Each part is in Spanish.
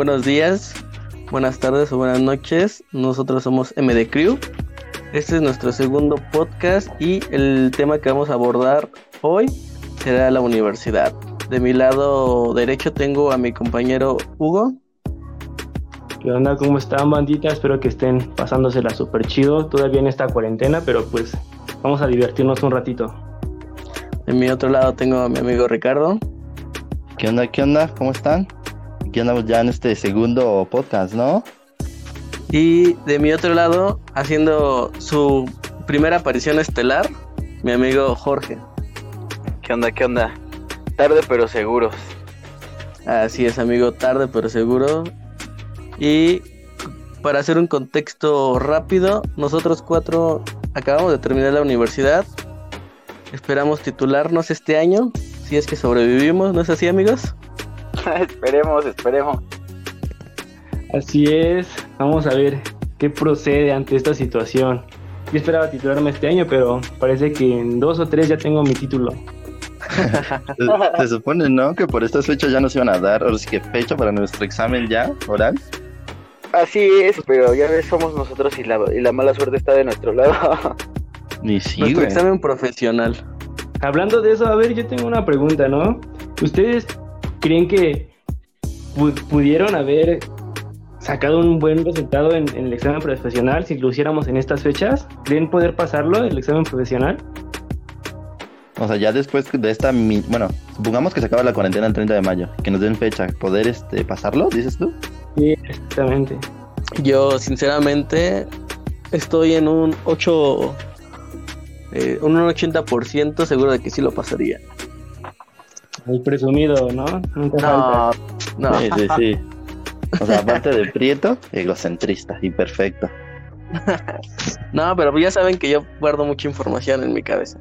Buenos días, buenas tardes o buenas noches. Nosotros somos MD Crew. Este es nuestro segundo podcast y el tema que vamos a abordar hoy será la universidad. De mi lado derecho tengo a mi compañero Hugo. ¿Qué onda? ¿Cómo están, bandita? Espero que estén pasándosela súper chido. Todavía en esta cuarentena, pero pues vamos a divertirnos un ratito. De mi otro lado tengo a mi amigo Ricardo. ¿Qué onda? ¿Qué onda? ¿Cómo están? Aquí andamos ya en este segundo podcast, ¿no? Y de mi otro lado, haciendo su primera aparición estelar, mi amigo Jorge. ¿Qué onda? ¿Qué onda? Tarde pero seguros. Así es, amigo, tarde pero seguro. Y para hacer un contexto rápido, nosotros cuatro acabamos de terminar la universidad. Esperamos titularnos este año, si es que sobrevivimos, ¿no es así, amigos? esperemos, esperemos. Así es, vamos a ver qué procede ante esta situación. Yo esperaba titularme este año, pero parece que en dos o tres ya tengo mi título. se, se, supone, ¿no? Que por estas fechas ya nos iban a dar, ahora sí que fecha para nuestro examen ya, oral. Así es, pero ya ves, somos nosotros y la, y la mala suerte está de nuestro lado. Ni sí, Nuestro güey. examen profesional. Hablando de eso, a ver, yo tengo una pregunta, ¿no? ¿Ustedes creen que pu- pudieron haber sacado un buen resultado en, en el examen profesional si lo hiciéramos en estas fechas? ¿Creen poder pasarlo, el examen profesional? O sea, ya después de esta, mi- bueno, supongamos que se acaba la cuarentena el 30 de mayo, que nos den fecha, ¿poder este pasarlo, dices tú? Sí, exactamente. Yo, sinceramente, estoy en un 8, eh, un 80% seguro de que sí lo pasaría. El presumido, ¿no? No, no. Sí, sí, sí. O sea, aparte de prieto, egocentrista y perfecto. No, pero ya saben que yo guardo mucha información en mi cabeza.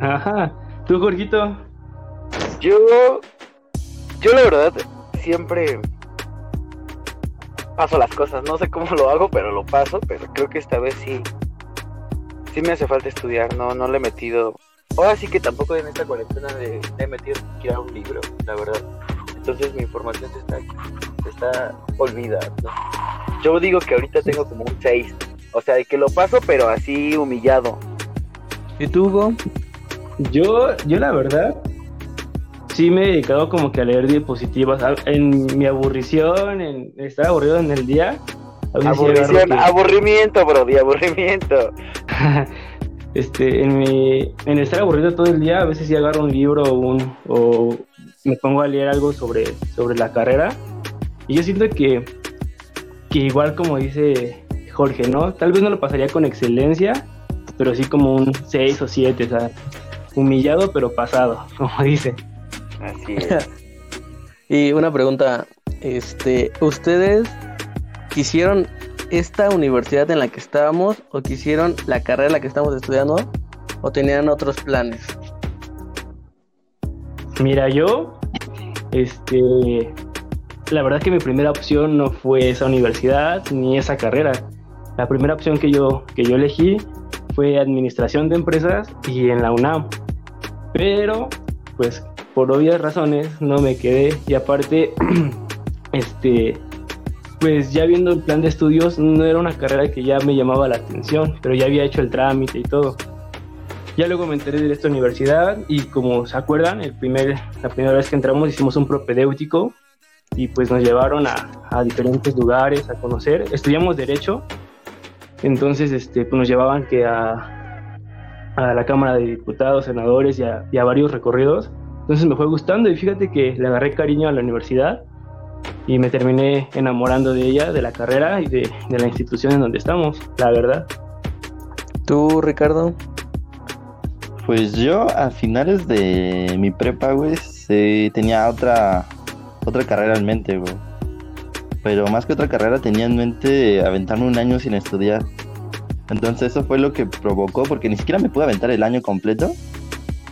Ajá. ¿Tú, Jorgito? Yo, yo la verdad, siempre paso las cosas. No sé cómo lo hago, pero lo paso. Pero creo que esta vez sí, sí me hace falta estudiar. No, no le he metido. Ahora sí que tampoco en esta cuarentena le, le he metido siquiera un libro, la verdad. Entonces mi información se está, se está olvidando. Yo digo que ahorita tengo como un 6. O sea, de que lo paso, pero así humillado. ¿Y tú, Hugo? Yo, yo la verdad, sí me he dedicado como que a leer diapositivas. En mi aburrición, en estar aburrido en el día. Aburrición, aburrimiento, bro, de aburrimiento. este, en, mi, en estar aburrido todo el día, a veces sí agarro un libro o, un, o me pongo a leer algo sobre, sobre la carrera. Y yo siento que, que igual como dice Jorge, ¿no? Tal vez no lo pasaría con excelencia, pero sí como un 6 o 7, o sea, humillado pero pasado, como dice. Así es. Y una pregunta, este, ¿ustedes quisieron esta universidad en la que estábamos o quisieron la carrera en la que estamos estudiando o tenían otros planes? Mira, yo, este, la verdad que mi primera opción no fue esa universidad ni esa carrera. La primera opción que yo, que yo elegí fue administración de empresas y en la UNAM. Pero, pues, por obvias razones no me quedé y aparte, este, pues ya viendo el plan de estudios no era una carrera que ya me llamaba la atención, pero ya había hecho el trámite y todo. Ya luego me enteré de esta universidad y como se acuerdan, el primer, la primera vez que entramos hicimos un propedéutico y pues nos llevaron a, a diferentes lugares a conocer. Estudiamos Derecho, entonces este, pues nos llevaban que a, a la Cámara de Diputados, senadores y a, y a varios recorridos. Entonces me fue gustando y fíjate que le agarré cariño a la universidad y me terminé enamorando de ella, de la carrera y de, de la institución en donde estamos, la verdad. ¿Tú, Ricardo? Pues yo a finales de mi prepa, güey, sí, tenía otra otra carrera en mente, güey. Pero más que otra carrera tenía en mente aventarme un año sin estudiar. Entonces eso fue lo que provocó, porque ni siquiera me pude aventar el año completo.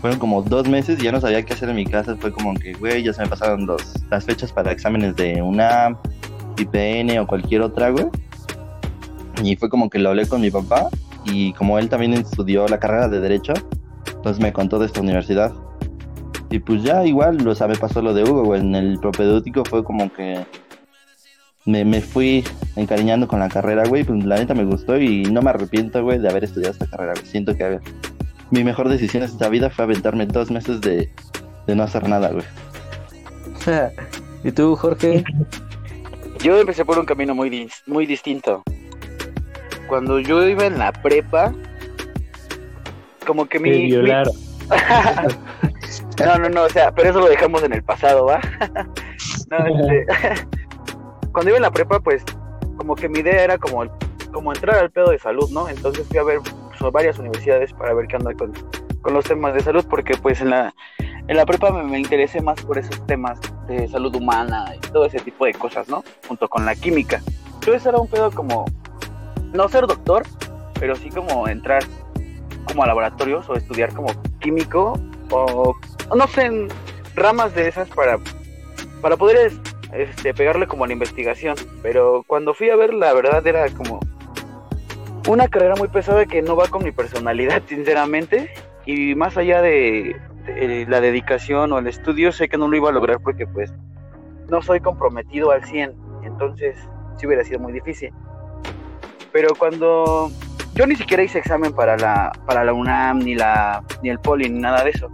Fueron como dos meses y ya no sabía qué hacer en mi casa. Fue como que, güey, ya se me pasaron los, las fechas para exámenes de UNAM, IPN o cualquier otra, güey. Y fue como que lo hablé con mi papá y como él también estudió la carrera de Derecho, entonces me contó de esta universidad. Y pues ya igual, o sea, me pasó lo de Hugo, güey. En el propedéutico fue como que me, me fui encariñando con la carrera, güey. Pues la neta me gustó y no me arrepiento, güey, de haber estudiado esta carrera, güey. Siento que mi mejor decisión en esta vida fue aventarme dos meses de, de no hacer nada, güey. ¿Y tú, Jorge? Yo empecé por un camino muy, dis- muy distinto. Cuando yo iba en la prepa, como que mi... Me mi- violaron. No, no, no, o sea, pero eso lo dejamos en el pasado, ¿va? no, este, cuando iba en la prepa, pues, como que mi idea era como, como entrar al pedo de salud, ¿no? Entonces fui a ver pues, varias universidades para ver qué onda con, con los temas de salud, porque pues en la, en la prepa me, me interesé más por esos temas de salud humana y todo ese tipo de cosas, ¿no? Junto con la química. Entonces era un pedo como, no ser doctor, pero sí como entrar como a laboratorios o estudiar como químico o no sé, en ramas de esas para, para poder es- este, pegarle como a la investigación. Pero cuando fui a ver, la verdad era como una carrera muy pesada que no va con mi personalidad, sinceramente. Y más allá de, la dedicación o el estudio, sé que no lo iba a lograr porque pues no soy comprometido al 100. Entonces, sí hubiera sido muy difícil. Pero cuando yo ni siquiera hice examen para la, para la UNAM, ni la, ni el Poli, ni nada de eso.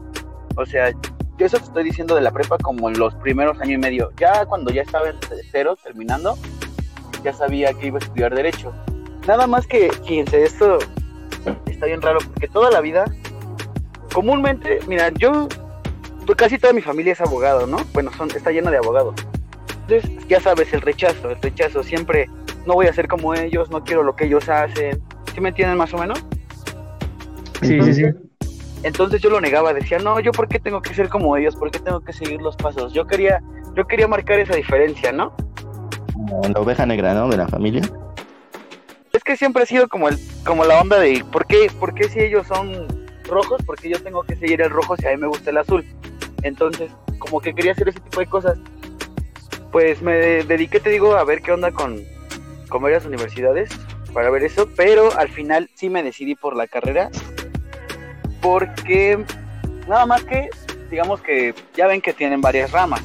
O sea, yo eso te estoy diciendo de la prepa como en los primeros años y medio. Ya cuando ya estaba en cero, terminando, ya sabía que iba a estudiar Derecho. Nada más que, fíjense, esto está bien raro, porque toda la vida, comúnmente, mira, yo, pues casi toda mi familia es abogado, ¿no? Bueno, son, está llena de abogados. Entonces, ya sabes, el rechazo, el rechazo, siempre, no voy a ser como ellos, no quiero lo que ellos hacen. ¿Sí me entienden más o menos? Sí, sí, sí. Entonces yo lo negaba, decía, no, yo por qué tengo que ser como ellos, por qué tengo que seguir los pasos. Yo quería, yo quería marcar esa diferencia, ¿no? La oveja negra, ¿no? De la familia. Siempre ha sido como el, como la onda de ¿por qué, por qué si ellos son rojos? ¿Por qué yo tengo que seguir el rojo si a mí me gusta el azul? Entonces, como que quería hacer ese tipo de cosas. Pues me de- dediqué, te digo, a ver qué onda con, con varias universidades para ver eso, pero al final sí me decidí por la carrera porque nada más que digamos que ya ven que tienen varias ramas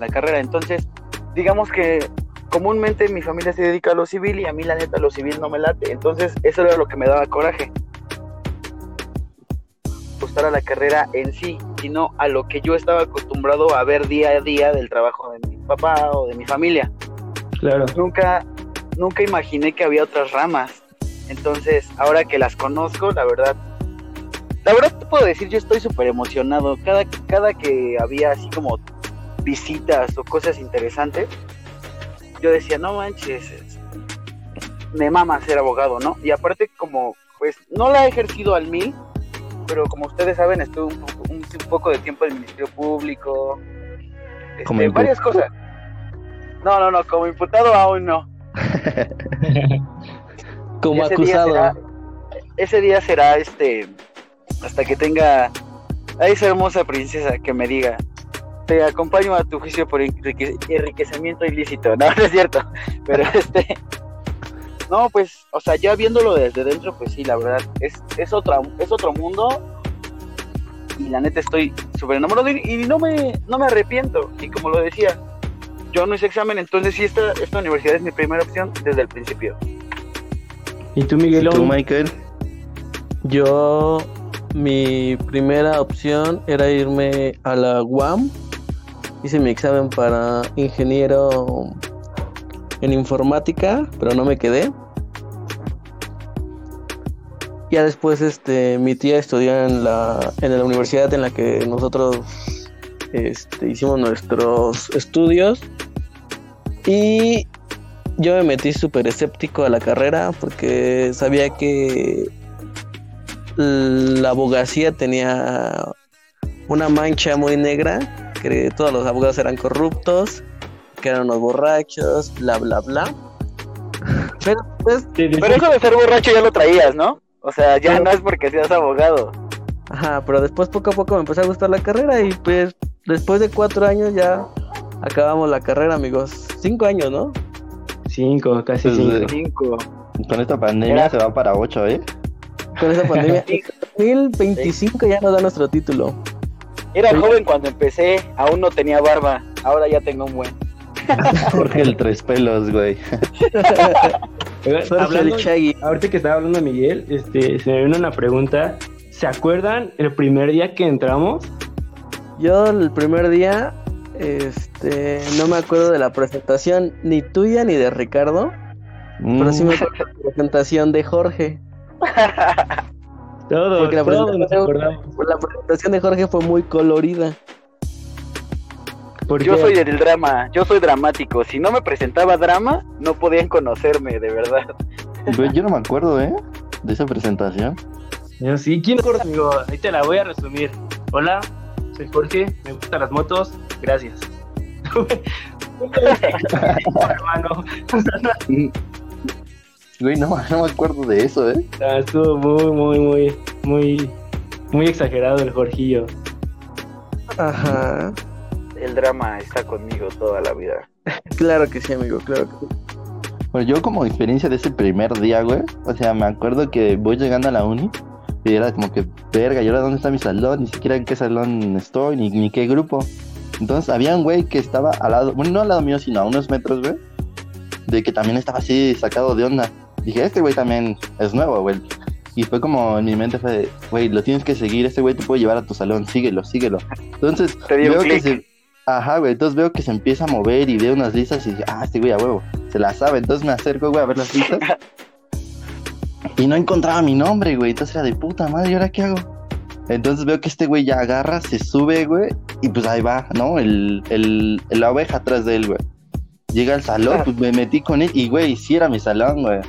la carrera, entonces digamos que comúnmente mi familia se dedica a lo civil y a mí la neta lo civil no me late, entonces eso era lo que me daba coraje. Gustar a la carrera en sí, sino a lo que yo estaba acostumbrado a ver día a día del trabajo de mi papá o de mi familia. Claro. Nunca, nunca imaginé que había otras ramas. Entonces, ahora que las conozco, la verdad, la verdad te puedo decir, yo estoy súper emocionado. Cada, cada que había así como visitas o cosas interesantes, yo decía, no manches, es- me mama ser abogado, ¿no? Y aparte como, pues, no la he ejercido al mil, pero como ustedes saben, estuve un, poco- un, un poco de tiempo en el Ministerio Público, este, varias cosas. No, no, no, como imputado aún no. Como Ese día acusado. será- ese día será este hasta que tenga a esa hermosa princesa que me diga te acompaño a tu juicio por enrique- enriquecimiento ilícito no no es cierto pero este no pues o sea ya viéndolo desde dentro pues sí la verdad es es otra es otro mundo y la neta estoy súper enamorado y, y no me no me arrepiento y como lo decía yo no hice examen entonces sí esta esta universidad es mi primera opción desde el principio ¿Y tú, ¿Y Miguelón? tú, Michael? Yo, mi primera opción era irme a la UAM. Hice mi examen para ingeniero en informática, pero no me quedé. Ya después, este, mi tía estudió en la, en la universidad en la que nosotros este, hicimos nuestros estudios. Y yo me metí súper escéptico a la carrera porque sabía que la abogacía tenía una mancha muy negra, que todos los abogados eran corruptos, que eran unos borrachos, bla, bla, bla. Pero pues, Sí, sí, Pero sí. eso de ser borracho ya lo traías, ¿no? O sea, ya no es porque seas abogado. ajá, pero después poco a poco me empezó a gustar la carrera y pues después de cuatro años ya acabamos la carrera, amigos. Cinco años, ¿no? Cinco, casi Pues, cinco. Cinco. Con esta pandemia se va para ocho, ¿eh? Con esa pandemia. En 2025 ya nos da nuestro título. Era joven cuando empecé, aún no tenía barba, ahora ya tengo un buen. Jorge el tres pelos, güey. Hablando- ahorita que estaba hablando Miguel, este, se me vino una pregunta. ¿Se acuerdan el primer día que entramos? Yo el primer día, este, no me acuerdo de la presentación ni tuya ni de Ricardo, pero sí Mm, me acuerdo de la presentación de Jorge. Todos, Porque la presentación-. La presentación de Jorge fue muy colorida. Yo soy del drama, yo soy dramático. Si no me presentaba drama, no podían conocerme, de verdad. yo no me acuerdo, ¿eh? De esa presentación. Yo sí, ¿quién es amigo? Ahí te la voy a resumir. Hola, soy Jorge, me gustan las motos, gracias. hermano, Güey, no, no me acuerdo de eso, ¿eh? Ah, estuvo muy, muy, muy, muy, muy exagerado el Jorgillo. Ajá. El drama está conmigo toda la vida. Claro que sí, amigo, claro que sí. Bueno, yo como experiencia de ese primer día, güey, o sea, me acuerdo que voy llegando a la uni y era como que, verga, ¿y ahora dónde está mi salón? Ni siquiera en qué salón estoy, ni, ni qué grupo. Entonces había un güey que estaba al lado, bueno, no al lado mío, sino a unos metros, güey, de que también estaba así sacado de onda. Dije, este güey también es nuevo, güey. Y fue como en mi mente fue, de, güey, lo tienes que seguir, este güey te puede llevar a tu salón, síguelo, síguelo. Entonces, Te veo que se... Ajá, güey, entonces veo que se empieza a mover y veo unas listas y dije, ah, este güey a huevo, se la sabe. Entonces me acerco, güey, a ver las listas. Y no encontraba mi nombre, güey. Entonces era de puta madre, ¿y ahora qué hago? Entonces veo que este güey ya agarra, se sube, güey, y pues ahí va, ¿no? El, el, la oveja atrás de él, güey. Llega al salón, pues me metí con él y, güey, sí era mi salón, güey.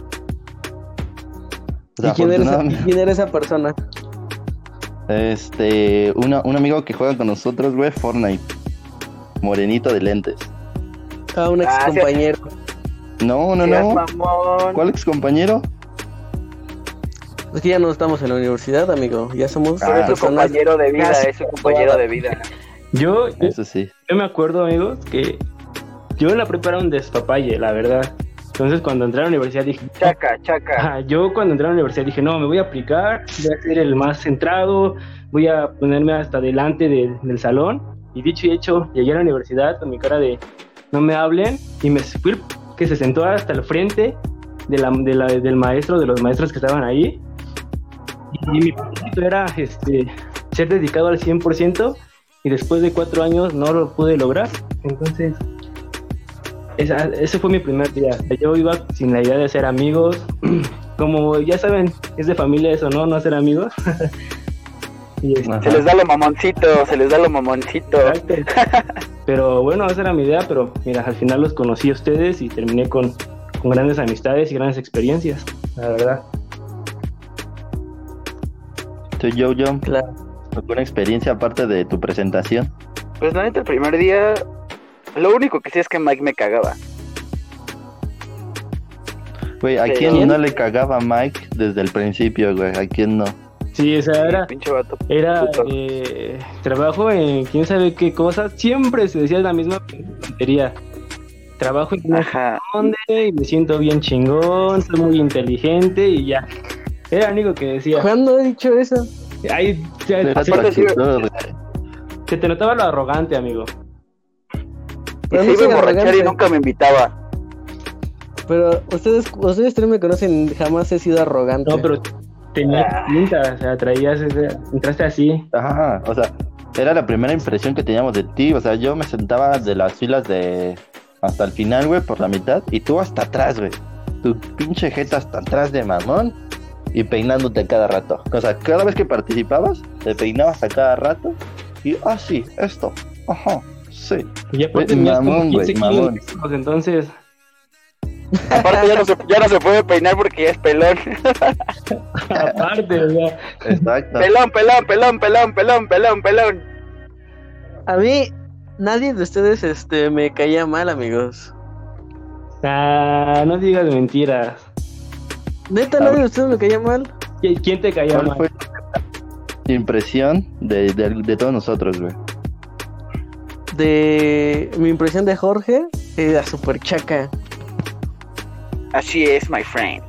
O sea, ¿Y quién era, esa, afortunadamente- quién era esa persona? Este, una- un amigo que juega con nosotros, güey, Fortnite. Morenito de lentes. Ah, un ex Ah, sí. compañero. No, no, no. ¿Cuál ex compañero? Es que ya no estamos en la universidad, amigo. Ya somos Ah. Es su compañero de vida, es su compañero de vida. Yo, Eso sí. yo me acuerdo, amigos, que yo en la prepa era un despapalle, la verdad. Entonces, cuando entré a la universidad dije, Chaca, chaca. Ajá, yo cuando entré a la universidad dije, no, me voy a aplicar, voy a ser el más centrado, voy a ponerme hasta delante de- del salón. Y dicho y hecho, llegué a la universidad con mi cara de no me hablen y me fui que se sentó hasta el frente de la, de la- del maestro, de los maestros que estaban ahí. Y, mi propósito era este, ser dedicado al 100% y después de cuatro años no lo pude lograr. Entonces, esa- ese fue mi primer día. Yo iba sin la idea de ser amigos. Como ya saben, es de familia eso, ¿no? No hacer amigos. y este. Se les da lo mamoncito, se les da lo mamoncito. exacto. Pero bueno, esa era mi idea, pero mira, al final los conocí a ustedes y terminé con, con grandes amistades y grandes experiencias, la verdad. Tú, yo, yo, Claro. ¿alguna experiencia aparte de tu presentación? Pues la neta, el primer día, lo único que sí es que Mike me cagaba. Güey, ¿a quién no le cagaba Mike desde el principio, güey? ¿A quién no? Sí, o sea, era, Pinche vato. era eh, trabajo en quién sabe qué cosas. Siempre se decía la misma tontería. Trabajo en Ajá. dónde y me siento bien chingón, soy muy inteligente y ya. Era lo único que decía. ¿Cuándo he dicho eso? Ahí ya- se te notaba lo arrogante, amigo. Y Pero se iba a emborrachar y nunca me invitaba. Pero ustedes, ustedes tres me conocen, jamás he sido arrogante. No, pero tenías pinta, o sea, traías ese, entraste así. Ajá, o sea, era la primera impresión que teníamos de ti. O sea, yo me sentaba de las filas de hasta el final, güey, por la mitad, y tú hasta atrás, güey. Tu pinche jeta hasta atrás de mamón y peinándote a cada rato. O sea, cada vez que participabas, te peinabas a cada rato y, ah, sí, esto, ajá, sí. Y ya Güey, tenías como mamón, 15 güey, kilos mamón. menos, entonces, Aparte ya no, se, ya no se puede peinar porque ya es pelón. aparte, o sea, Exacto. Pelón, pelón, pelón, pelón, pelón, pelón, pelón. A mí, nadie de ustedes este, me caía mal, amigos. ah, no digas mentiras. Neta, nadie de ustedes me caía mal. ¿Qui- ¿Quién te caía ¿Cuál mal? fue impresión de, de, de todos nosotros, güey? De mi impresión de Jorge, era súper chaca. Así es, my friend.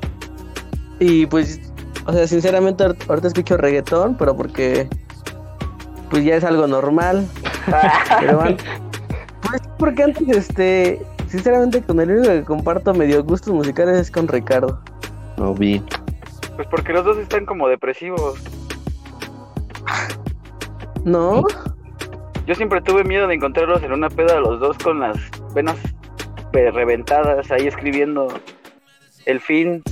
Y pues, o sea, sinceramente, ahor- ahorita escucho reggaetón, pero porque pues ya es algo normal. Pero bueno, pues porque antes, este, sinceramente con el único que comparto medio gustos musicales es con Ricardo. No vi. Pues porque los dos están como depresivos. ¿No? Yo siempre tuve miedo de encontrarlos en una peda los dos con las venas reventadas ahí escribiendo el fin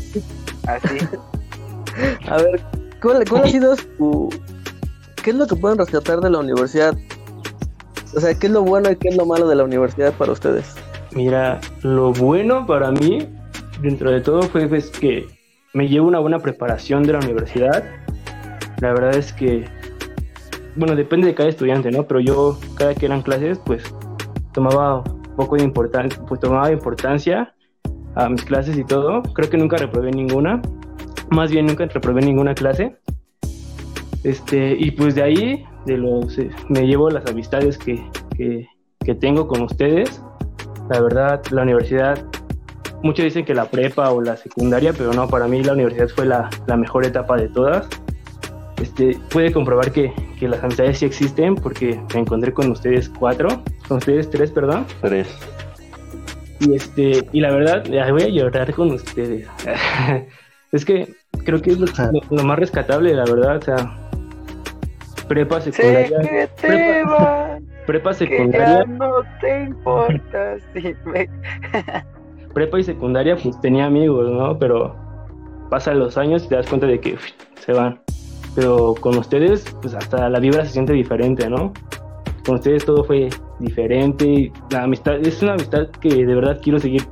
así. A ver, ¿cuál, cuál ha sido su... ¿Qué es lo que pueden rescatar de la universidad? O sea, ¿qué es lo bueno y qué es lo malo de la universidad para ustedes? Mira, lo bueno para mí, dentro de todo, fue pues, que me llevo una buena preparación de la universidad. La verdad es que, bueno, depende de cada estudiante, ¿no? Pero yo, cada que eran clases, pues tomaba poco de importancia, pues tomaba importancia a mis clases y todo. Creo que nunca reprobé ninguna. Más bien nunca reprobé ninguna clase. Este, y pues de ahí, de los, eh, me llevo las amistades que, que, que tengo con ustedes. La verdad, la universidad, muchos dicen que la prepa o la secundaria, pero no, para mí la universidad fue la, la mejor etapa de todas. Este, puede comprobar que, que las amistades sí existen porque me encontré con ustedes cuatro, con ustedes tres, perdón. Tres. Y, este, y la verdad, ya voy a llorar con ustedes. es que creo que es lo, lo- lo más rescatable, la verdad. O sea, prepa, Sé secundaria. que te prepa- vas, Prepa, que ya secundaria. no te importa si me... prepa y secundaria pues tenía amigos, ¿no? Pero pasan los años y te das cuenta de que uf, se van. Pero con ustedes, pues hasta la vibra se siente diferente, ¿no? Con ustedes todo fue diferente. La amistad, es una amistad que de verdad quiero seguir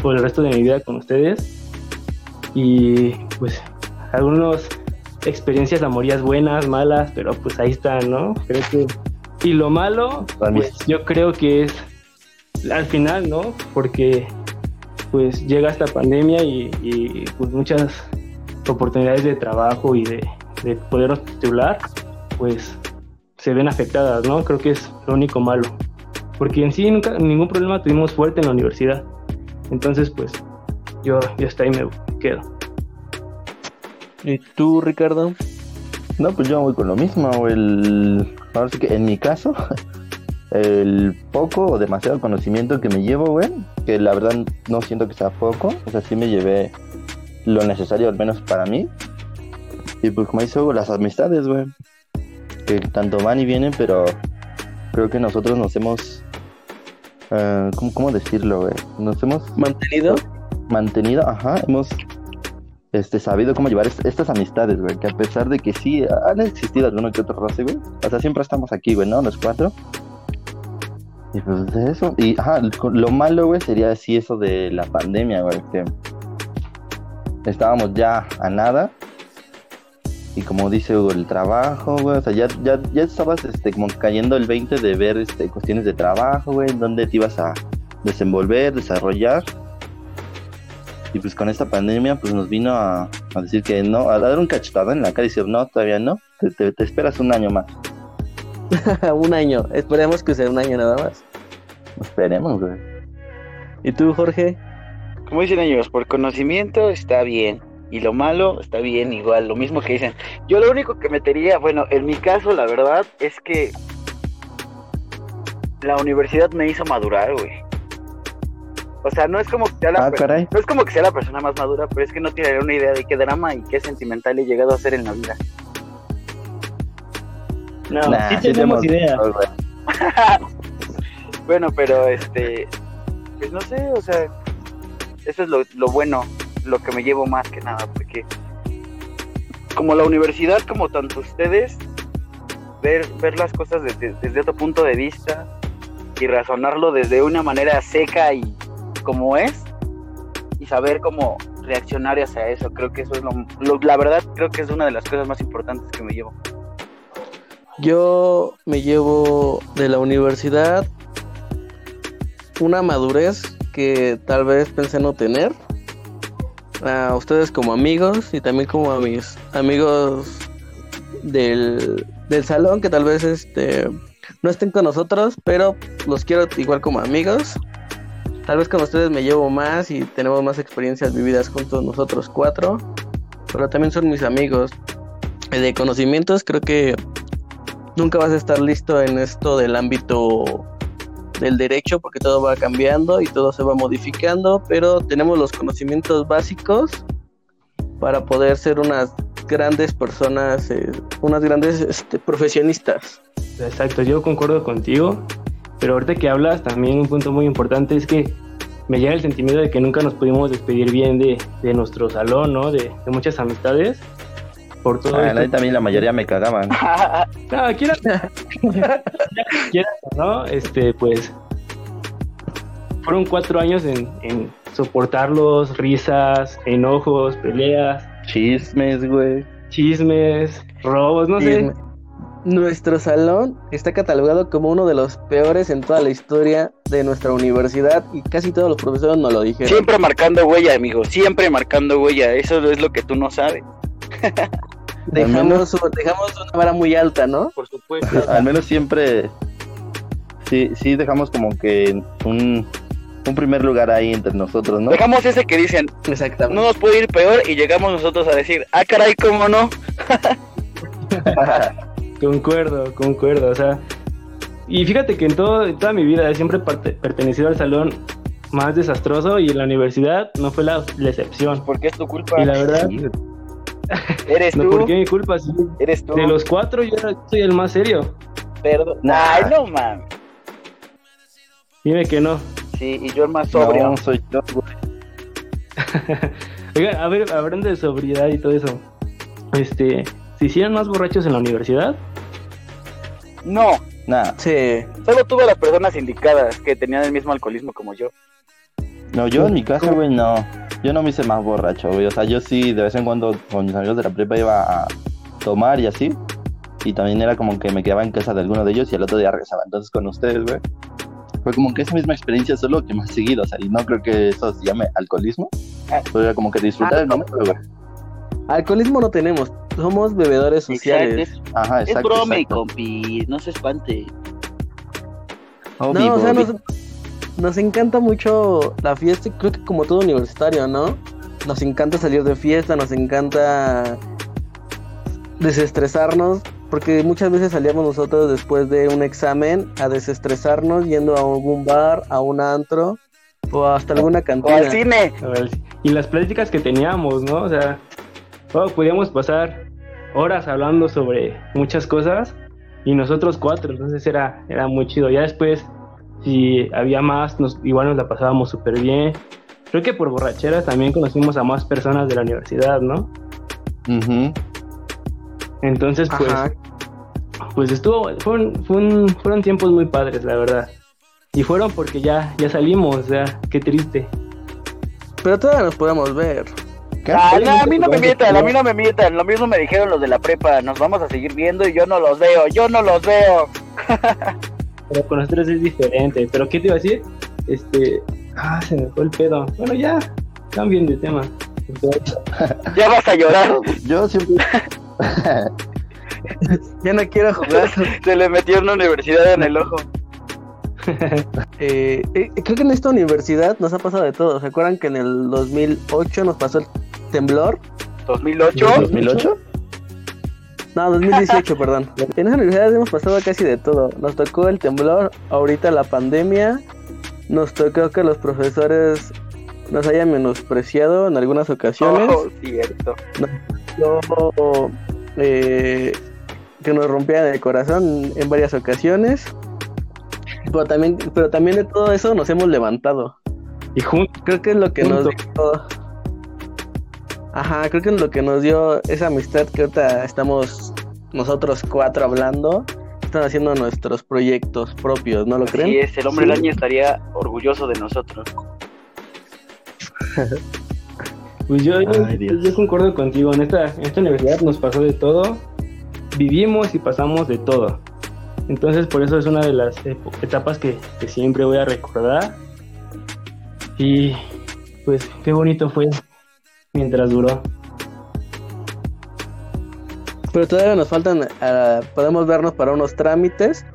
por el resto de mi vida con ustedes. Y pues algunas experiencias amorías buenas, malas, pero pues ahí están, ¿no? Creo que... Y lo malo, pues yo creo que es al final, ¿no? Porque pues llega esta pandemia y, y, pues muchas oportunidades de trabajo y de, de podernos titular, pues se ven afectadas, ¿no? Creo que es lo único malo. Porque en sí nunca, ningún problema tuvimos fuerte en la universidad. Entonces, pues yo, yo hasta ahí me quedo. ¿Y tú, Ricardo? No, pues yo voy con lo mismo. El... Ahora sí que en mi caso, el poco o demasiado conocimiento que me llevo, güey, que la verdad no siento que sea poco, o sea, sí me llevé lo necesario, al menos para mí. Y pues como dice Hugo, las amistades, güey, que tanto van y vienen, pero creo que nosotros nos hemos... eh, ¿cómo, ¿Cómo decirlo, güey? Nos hemos ¿Mantenido? mantenido, ajá, hemos este, sabido cómo llevar est- estas amistades, güey, que a pesar de que sí han existido alguno que otro roce, güey, o sea, siempre estamos aquí, güey, ¿no? Los cuatro. Y pues de eso, y ajá, lo- lo malo, güey, sería así eso de la pandemia, güey, que estábamos ya a nada. Y como dice Hugo, el trabajo, güey, o sea, ya, ya, ya estabas este, como cayendo el 20 de ver este, cuestiones de trabajo, güey, dónde te ibas a desenvolver, desarrollar. Y pues con esta pandemia, pues nos vino a, a decir que no, a dar un cachetado en la cara y decir, no, todavía no, te, te- te esperas un año más. un año. Esperemos que sea un año nada más. Esperemos, güey. ¿Y tú, Jorge? Como dicen ellos, por conocimiento está bien. Y lo malo está bien igual, lo mismo que dicen. Yo lo único que metería, bueno, en mi caso la verdad es que la universidad me hizo madurar, güey. O sea, no es como que sea la Ah, per- no es como que sea la persona más madura, pero es que no tiene una idea de qué drama y qué sentimental he llegado a hacer en la vida. No, Nah, sí sí tenemos idea. Bueno, pero este, pues no sé, o sea, eso es lo, lo bueno, lo que me llevo más que nada, porque como la universidad, como tanto ustedes, ver, ver las cosas desde, desde otro punto de vista y razonarlo desde una manera seca y como es, y saber cómo reaccionar hacia eso, creo que eso es lo, lo- la verdad, creo que es una de las cosas más importantes que me llevo. Yo me llevo de la universidad una madurez que tal vez pensé no tener. A ustedes como amigos y también como a mis amigos del, del salón que tal vez este no estén con nosotros, pero los quiero igual como amigos. Tal vez con ustedes me llevo más y tenemos más experiencias vividas juntos nosotros cuatro, pero también son mis amigos. De conocimientos creo que nunca vas a estar listo en esto del ámbito del derecho porque todo va cambiando y todo se va modificando, pero tenemos los conocimientos básicos para poder ser unas grandes personas, eh, unas grandes este, profesionistas. Exacto, yo concuerdo contigo, pero ahorita que hablas también un punto muy importante es que me llega el sentimiento de que nunca nos pudimos despedir bien de, de nuestro salón, ¿no? De, de muchas amistades. Por todo Ah, esto. también la mayoría me cagaban. No, no, este, pues fueron cuatro años en, en soportarlos, risas, enojos, peleas, Chismes, güey. chismes, robos, no sé. Nuestro salón está catalogado como uno de los peores en toda la historia de nuestra universidad y casi todos los profesores nos lo dijeron. Siempre marcando huella, amigo. Siempre marcando huella. Eso es lo que tú no sabes. Dejamos, dejamos una vara muy alta, ¿no? Por supuesto. Al menos siempre. Sí, sí, dejamos como que un, un primer lugar ahí entre nosotros, ¿no? Dejamos ese que dicen, Exactamente. no nos puede ir peor y llegamos nosotros a decir, ah, caray, ¿cómo no? Concuerdo, concuerdo, o sea. Y fíjate que en, todo, en toda mi vida he siempre parte- pertenecido al salón más desastroso y en la universidad no fue la, la excepción. Porque es tu culpa. Y la verdad, Sí, Eres no tú. porque mi culpa, sí. Eres tú. De los cuatro yo era- soy el más serio. Perdón. Nah. Ay, no, man. Dime que no. Sí, y yo el más sobrio. No, soy yo, güey. Oiga, a ver, hablando de sobriedad y todo eso. Este, ¿se hicieron más borrachos en la universidad? No, Nah, Sí. solo tuve a las personas indicadas que tenían el mismo alcoholismo como yo. no, yo en mi casa, güey, no. Yo no me hice más borracho, güey. O sea, yo sí, de vez en cuando con mis amigos de la prepa iba a tomar y así. Y también era como que me quedaba en casa de alguno de ellos y al otro día regresaba. Entonces con ustedes, güey. Fue como que esa misma experiencia, solo que más seguido. O sea, y no creo que eso se llame alcoholismo. Pero era como que disfrutar Ah, el momento, güey. Alcoholismo no tenemos, somos bebedores sociales. Exacto. Ajá, Es, exacto. es broma, exacto. compi. No se espante. Obi, No, o sea, Bobby. Nos, encanta mucho la fiesta, creo que como todo universitario, ¿no? Nos encanta salir de fiesta, nos encanta desestresarnos, porque muchas veces salíamos nosotros después de un examen a desestresarnos yendo a algún bar, a un antro o hasta alguna O cantina. al cine. A ver, y las pláticas que teníamos, ¿no? O sea, oh, podíamos pasar horas hablando sobre muchas cosas y nosotros cuatro, entonces era, era muy chido. Ya después, si había más, nos, igual nos la pasábamos súper bien. Creo que por borracheras también conocimos a más personas de la universidad, ¿no? Entonces, pues, Ajá. pues estuvo, fueron, fue un- fueron tiempos muy padres, la verdad. Y fueron porque ya, ya salimos, o sea, qué triste. Pero todavía nos podemos ver. Ah, no, a mí no me mientan, a mí no me mientan. Lo mismo me dijeron los de la prepa. Nos vamos a seguir viendo y yo no los veo. Yo no los veo. Pero con nosotros es diferente. Pero ¿qué te iba a decir? Este. Ah, se me fue el pedo. Bueno, ya. Cambien de tema. Ya vas a llorar. Yo siempre. Ya no quiero jugar. Se le metió una universidad en el ojo. Eh, eh, creo que en esta universidad nos ha pasado de todo. ¿Se acuerdan que en el 2008 nos pasó el temblor? 2008. ¿2008? No, 2018, perdón. En esa universidad hemos pasado casi de todo. Nos tocó el temblor, ahorita la pandemia. Nos tocó que los profesores nos hayan menospreciado en algunas ocasiones. Oh, cierto. Luego, eh, que nos rompían el corazón en varias ocasiones. Pero también, pero también de todo eso nos hemos levantado. Y juntos. Creo que es lo que nos dio. Ajá, creo que lo que nos dio esa amistad que ahorita estamos nosotros cuatro hablando. Están haciendo nuestros proyectos propios, ¿no lo creen? Sí, es, el hombre Sí. del año estaría orgulloso de nosotros. Pues yo, yo, Ay, yo concuerdo contigo. En esta, en esta universidad nos pasó de todo. Vivimos y pasamos de todo. Entonces, por eso es una de las epo- etapas que, que siempre voy a recordar. Y pues qué bonito fue mientras duró. Pero todavía nos faltan, ah, podemos vernos para unos trámites.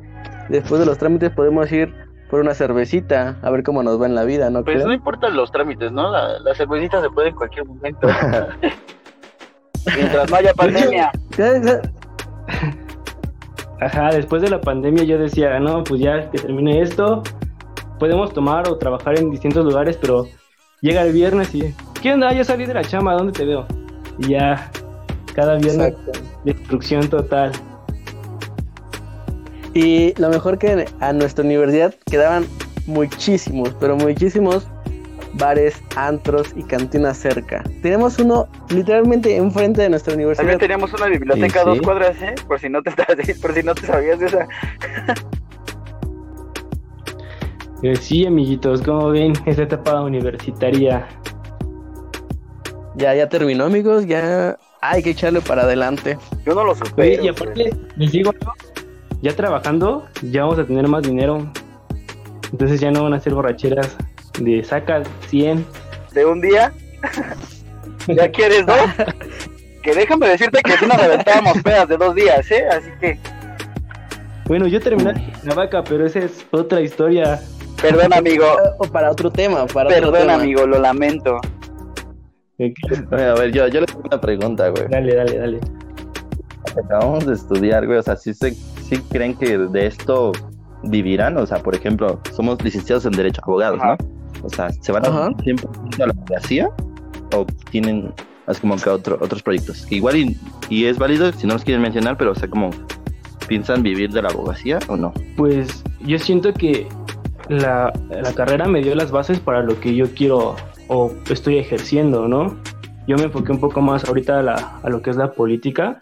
Después de los trámites podemos ir por una cervecita, a ver cómo nos va en la vida, ¿no Pues creen? no importan los trámites, ¿no? La, la cervecita se puede en cualquier momento. Mientras no haya pandemia. Ajá, después de la pandemia yo decía, no, pues ya que termine esto, podemos tomar o trabajar en distintos lugares, pero llega el viernes y, ¿qué onda? Ya salí de la chama, ¿dónde te veo? Y ya, cada viernes, destrucción total. Y lo mejor que a nuestra universidad quedaban muchísimos, pero muchísimos bares, antros y cantinas cerca. Tenemos uno literalmente enfrente de nuestra universidad. También teníamos una biblioteca a dos cuadras, ¿eh? Por si no te, por si no te sabías de esa. Eh, sí, amiguitos, como ven esta etapa universitaria? Ya, ya terminó, amigos, ya hay que echarle para adelante. Yo no lo supe. y aparte, les digo, ya trabajando, ya vamos a tener más dinero. Entonces ya no van a ser borracheras de saca 100. ¿De un día? ¿Ya quieres dos? que déjame decirte que si nos reventábamos pedas de dos días, ¿eh? Así que... Bueno, yo terminé la vaca, pero esa es otra historia. Perdón, amigo. O para otro tema, para Perdón, amigo, lo lamento. a ver, yo, yo le tengo una pregunta, güey. Dale, dale, dale. Acabamos de estudiar, güey. O sea, ¿sí, se, ¿sí creen que de esto vivirán? O sea, por ejemplo, somos licenciados en Derecho, abogados, ¿no? O sea, ¿se van a tiempo a la abogacía o tienen así como que otro, otros proyectos? igual y, es válido si no los quieren mencionar, pero o sea, como piensan vivir de la abogacía o no? Pues yo siento que la, la carrera me dio las bases para lo que yo quiero o estoy ejerciendo, ¿no? Yo me enfoqué un poco más ahorita a, la, a lo que es la política,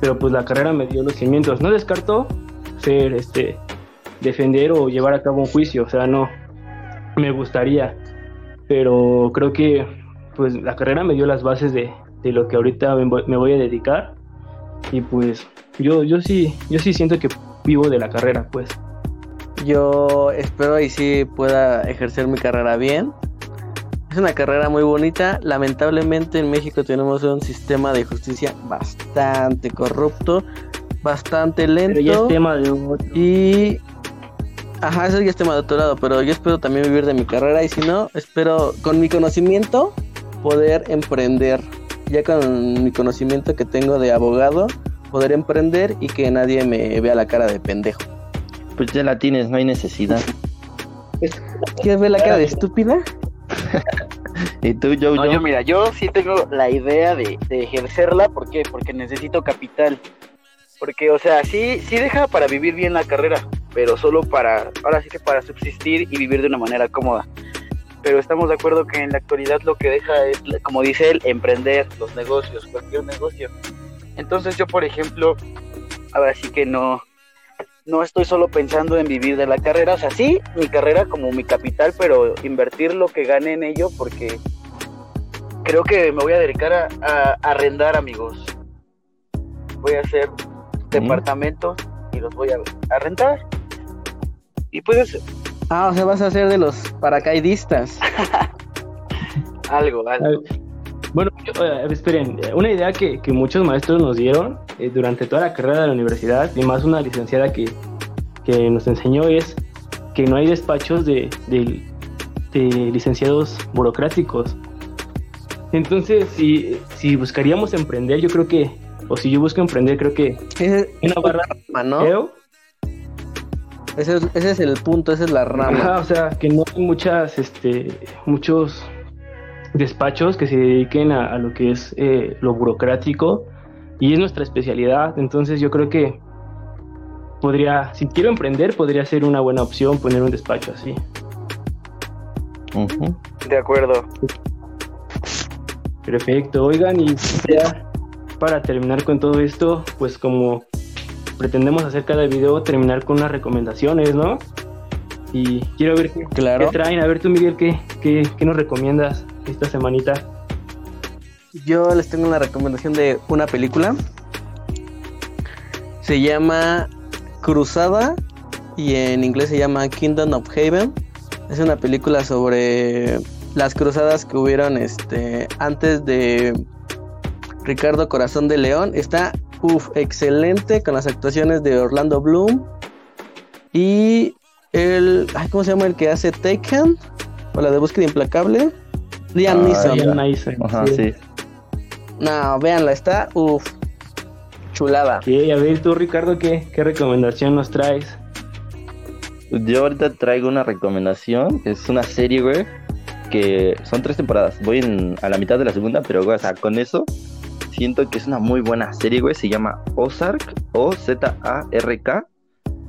pero pues la carrera me dio los cimientos. No descarto ser, este, defender o llevar a cabo un juicio, o sea, no, me gustaría, pero creo que pues la carrera me dio las bases de, lo que ahorita me voy, a dedicar y pues yo, yo sí, yo sí siento que vivo de la carrera, pues. Yo espero y sí pueda ejercer mi carrera bien. Es una carrera muy bonita. Lamentablemente en México tenemos un sistema de justicia bastante corrupto, bastante lento. Pero ya es tema de Y Ajá, eso ya es tema de otro lado, pero yo espero también vivir de mi carrera y si no, espero con mi conocimiento poder emprender. Ya con mi conocimiento que tengo de abogado, poder emprender y que nadie me vea la cara de pendejo. Pues ya la tienes, no hay necesidad. ¿Quieres ver la cara de estúpida? ¿Y tú, Joe? No, yo mira, yo sí tengo la idea de, de ejercerla, ¿por qué? Porque necesito capital. Porque, o sea, sí, sí deja para vivir bien la carrera, pero solo para, ahora sí que para subsistir y vivir de una manera cómoda. Pero estamos de acuerdo que en la actualidad lo que deja es, como dice él, emprender los negocios, cualquier negocio. Entonces yo, por ejemplo, ahora sí que no, no estoy solo pensando en vivir de la carrera, o sea, sí, mi carrera como mi capital, pero invertir lo que gane en ello porque creo que me voy a dedicar a, a arrendar amigos. Voy a hacer departamentos y los voy a rentar. Y puedes... Ah, o sea, vas a ser de los paracaidistas. algo, algo. Bueno, esperen, una idea que, muchos maestros nos dieron eh, durante toda la carrera de la universidad, y más una licenciada que, nos enseñó, es que no hay despachos de, licenciados burocráticos. Entonces, si, si buscaríamos emprender, yo creo que, o si yo busco emprender, creo que una barra, ¿no? Ese es, el punto, esa es la rama. o sea, que no hay muchas, este, muchos despachos que se dediquen a, lo que es eh, lo burocrático y es nuestra especialidad. Entonces yo creo que podría, si quiero emprender, podría ser una buena opción poner un despacho así. De acuerdo. Perfecto. Oigan, y ya para terminar con todo esto, pues como pretendemos hacer cada video terminar con unas recomendaciones, ¿no? Y quiero ver qué, claro. traen. A ver tú, Miguel, ¿qué, qué, qué nos recomiendas esta semanita? Yo les tengo una recomendación de una película. Se llama Cruzada y en inglés se llama Kingdom of Haven. Es una película sobre las cruzadas que hubieron este antes de Ricardo Corazón de León. Está excelente con las actuaciones de Orlando Bloom. Y el. ¿Cómo se llama el que hace Taken? O la de búsqueda implacable. Liam ah, Neeson. Ajá, sí. No, véanla, está. Uf. Chulada. Y a ver, tú, Ricardo, ¿qué, qué recomendación nos traes? Yo ahorita traigo una recomendación. Es una serie, güey. Que son tres temporadas. Voy en- a la mitad de la segunda, pero, güey, o sea, con eso siento que es una muy buena serie, güey. Se llama Ozark o Z-A-R-K.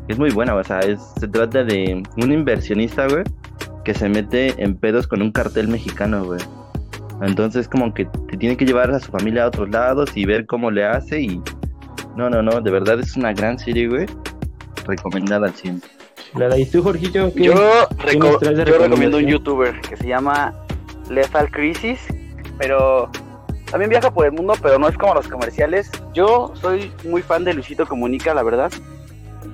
Es muy buena, güey, o sea, es- se trata de un inversionista, güey, que se mete en pedos con un cartel mexicano, güey. Entonces, como que te tiene que llevar a su familia a otros lados y ver cómo le hace. Y no, no, no, de verdad es una gran serie, güey. Recomendada al 100. Chulada. ¿Y tú, Jorgillo? ¿qué? Yo, ¿Qué reco- yo recomiendo un youtuber que se llama Lethal Crisis, pero también viaja por el mundo, pero no es como los comerciales. Yo soy muy fan de Luisito Comunica, la verdad,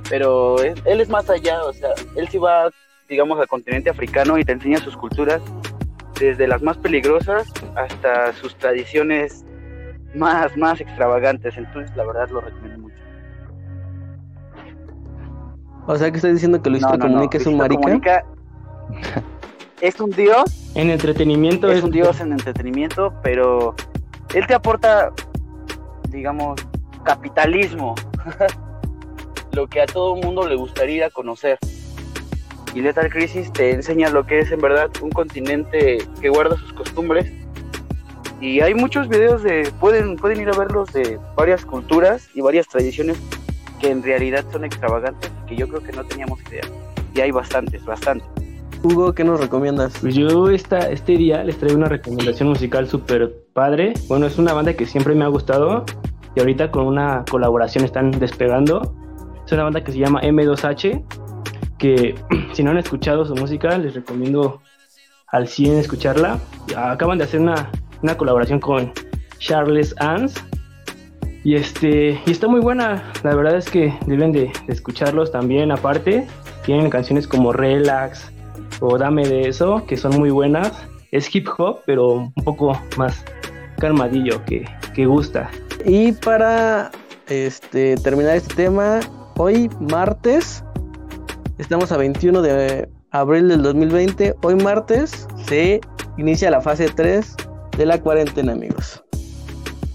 pero él, él es más allá, o sea, él sí va, digamos, al continente africano y te enseña sus culturas, desde las más peligrosas hasta sus tradiciones más, más extravagantes. Entonces, la verdad, lo recomiendo mucho. O sea que estoy diciendo que Luisito No, no, no, Comunica es un marica. Comunica es un dios En entretenimiento es un dios en entretenimiento, pero él te aporta, digamos, capitalismo, lo que a todo mundo le gustaría conocer. Y Lethal Crisis te enseña lo que es en verdad un continente que guarda sus costumbres. Y hay muchos videos de, pueden, pueden ir a verlos de varias culturas y varias tradiciones que en realidad son extravagantes y que yo creo que no teníamos idea. Y hay bastantes, bastantes. Hugo, ¿qué nos recomiendas? Pues yo esta, este día les traigo una recomendación musical súper padre. Bueno, es una banda que siempre me ha gustado y ahorita con una colaboración están despegando. Es una banda que se llama M2H, que si no han escuchado su música, les recomiendo al 100 escucharla. Acaban de hacer una, una colaboración con Charles Ans. Y, este, y está muy buena, la verdad es que deben de, de escucharlos también aparte. Tienen canciones como Relax, o Dame de eso, que son muy buenas. Es hip hop, pero un poco más calmadillo, que, que gusta. Y para este terminar este tema, hoy martes, estamos a 21 de abril del 2020, hoy martes se inicia la fase 3 de la cuarentena, amigos.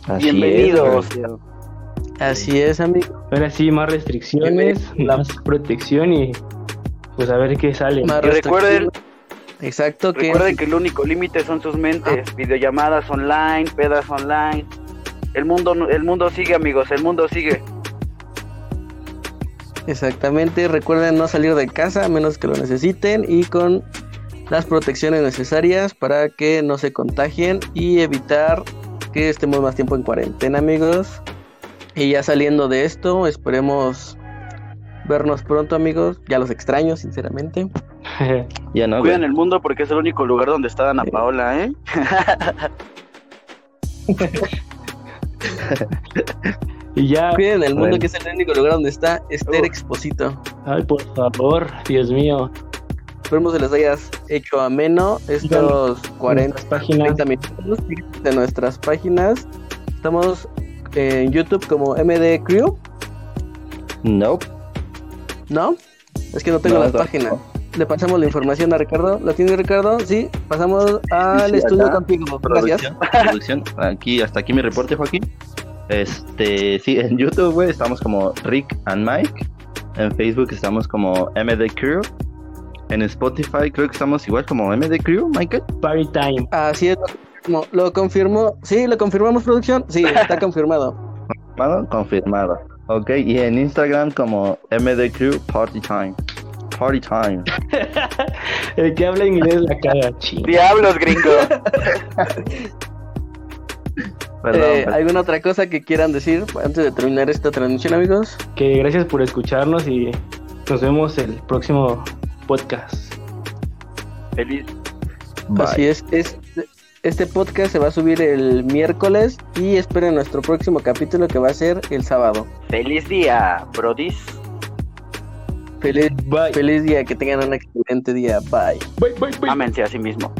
Así es, Bienvenidos. Así es, amigos. Ahora sí, más restricciones, más protección y pues a ver qué sale. Más Y recuerden-. Exacto, que Recuerden que el único límite son sus mentes, videollamadas online, pedas online. El mundo, no- el mundo sigue, amigos, el mundo sigue. Exactamente, recuerden no salir de casa a menos que lo necesiten y con las protecciones necesarias para que no se contagien y evitar que estemos más tiempo en cuarentena, amigos. Y ya saliendo de esto, esperemos vernos pronto, amigos. Ya los extraño, sinceramente. Ya no, güey. Cuiden el mundo porque es el único lugar donde está Ana Paola, ¿eh? y ya, Cuiden el mundo, que es el único lugar donde está Esther Uh. Exposito. ay, por favor, Dios mío. Esperemos que les hayas hecho ameno estos 40 Nuestras páginas 30 minutos de nuestras páginas. Estamos en YouTube como MD Crew, Nope. ¿no? Es que no tengo No, las no, páginas. no. Le pasamos la información a Ricardo. ¿La tiene Ricardo? Sí. Pasamos al Sí, estudio acá. contigo. Gracias. Producción, producción. Aquí, hasta aquí mi reporte, Joaquín. Este, sí, en YouTube, güey, estamos como Rick and Mike. En Facebook estamos como MD Crew. En Spotify creo que estamos igual como MD Crew, Michael. Party Time. Así es. Lo confirmo. Lo confirmó. Sí, lo confirmamos, producción. Sí, está confirmado. Confirmado, confirmado. Ok, y en Instagram como MD Crew Party Time. Party Time. El que habla inglés la caga, ching. Diablos, gringo. Perdón, Eh, perdón. ¿Alguna otra cosa que quieran decir antes de terminar esta transmisión, amigos? Que gracias por escucharnos y nos vemos el próximo podcast. Feliz. Bye. Así es, es. Este podcast se va a subir el miércoles y esperen nuestro próximo capítulo que va a ser el sábado. Feliz día, brodis. Feliz, Bye. feliz día, que tengan un excelente día. Bye. Bye, bye, bye. Ámense a sí mismos.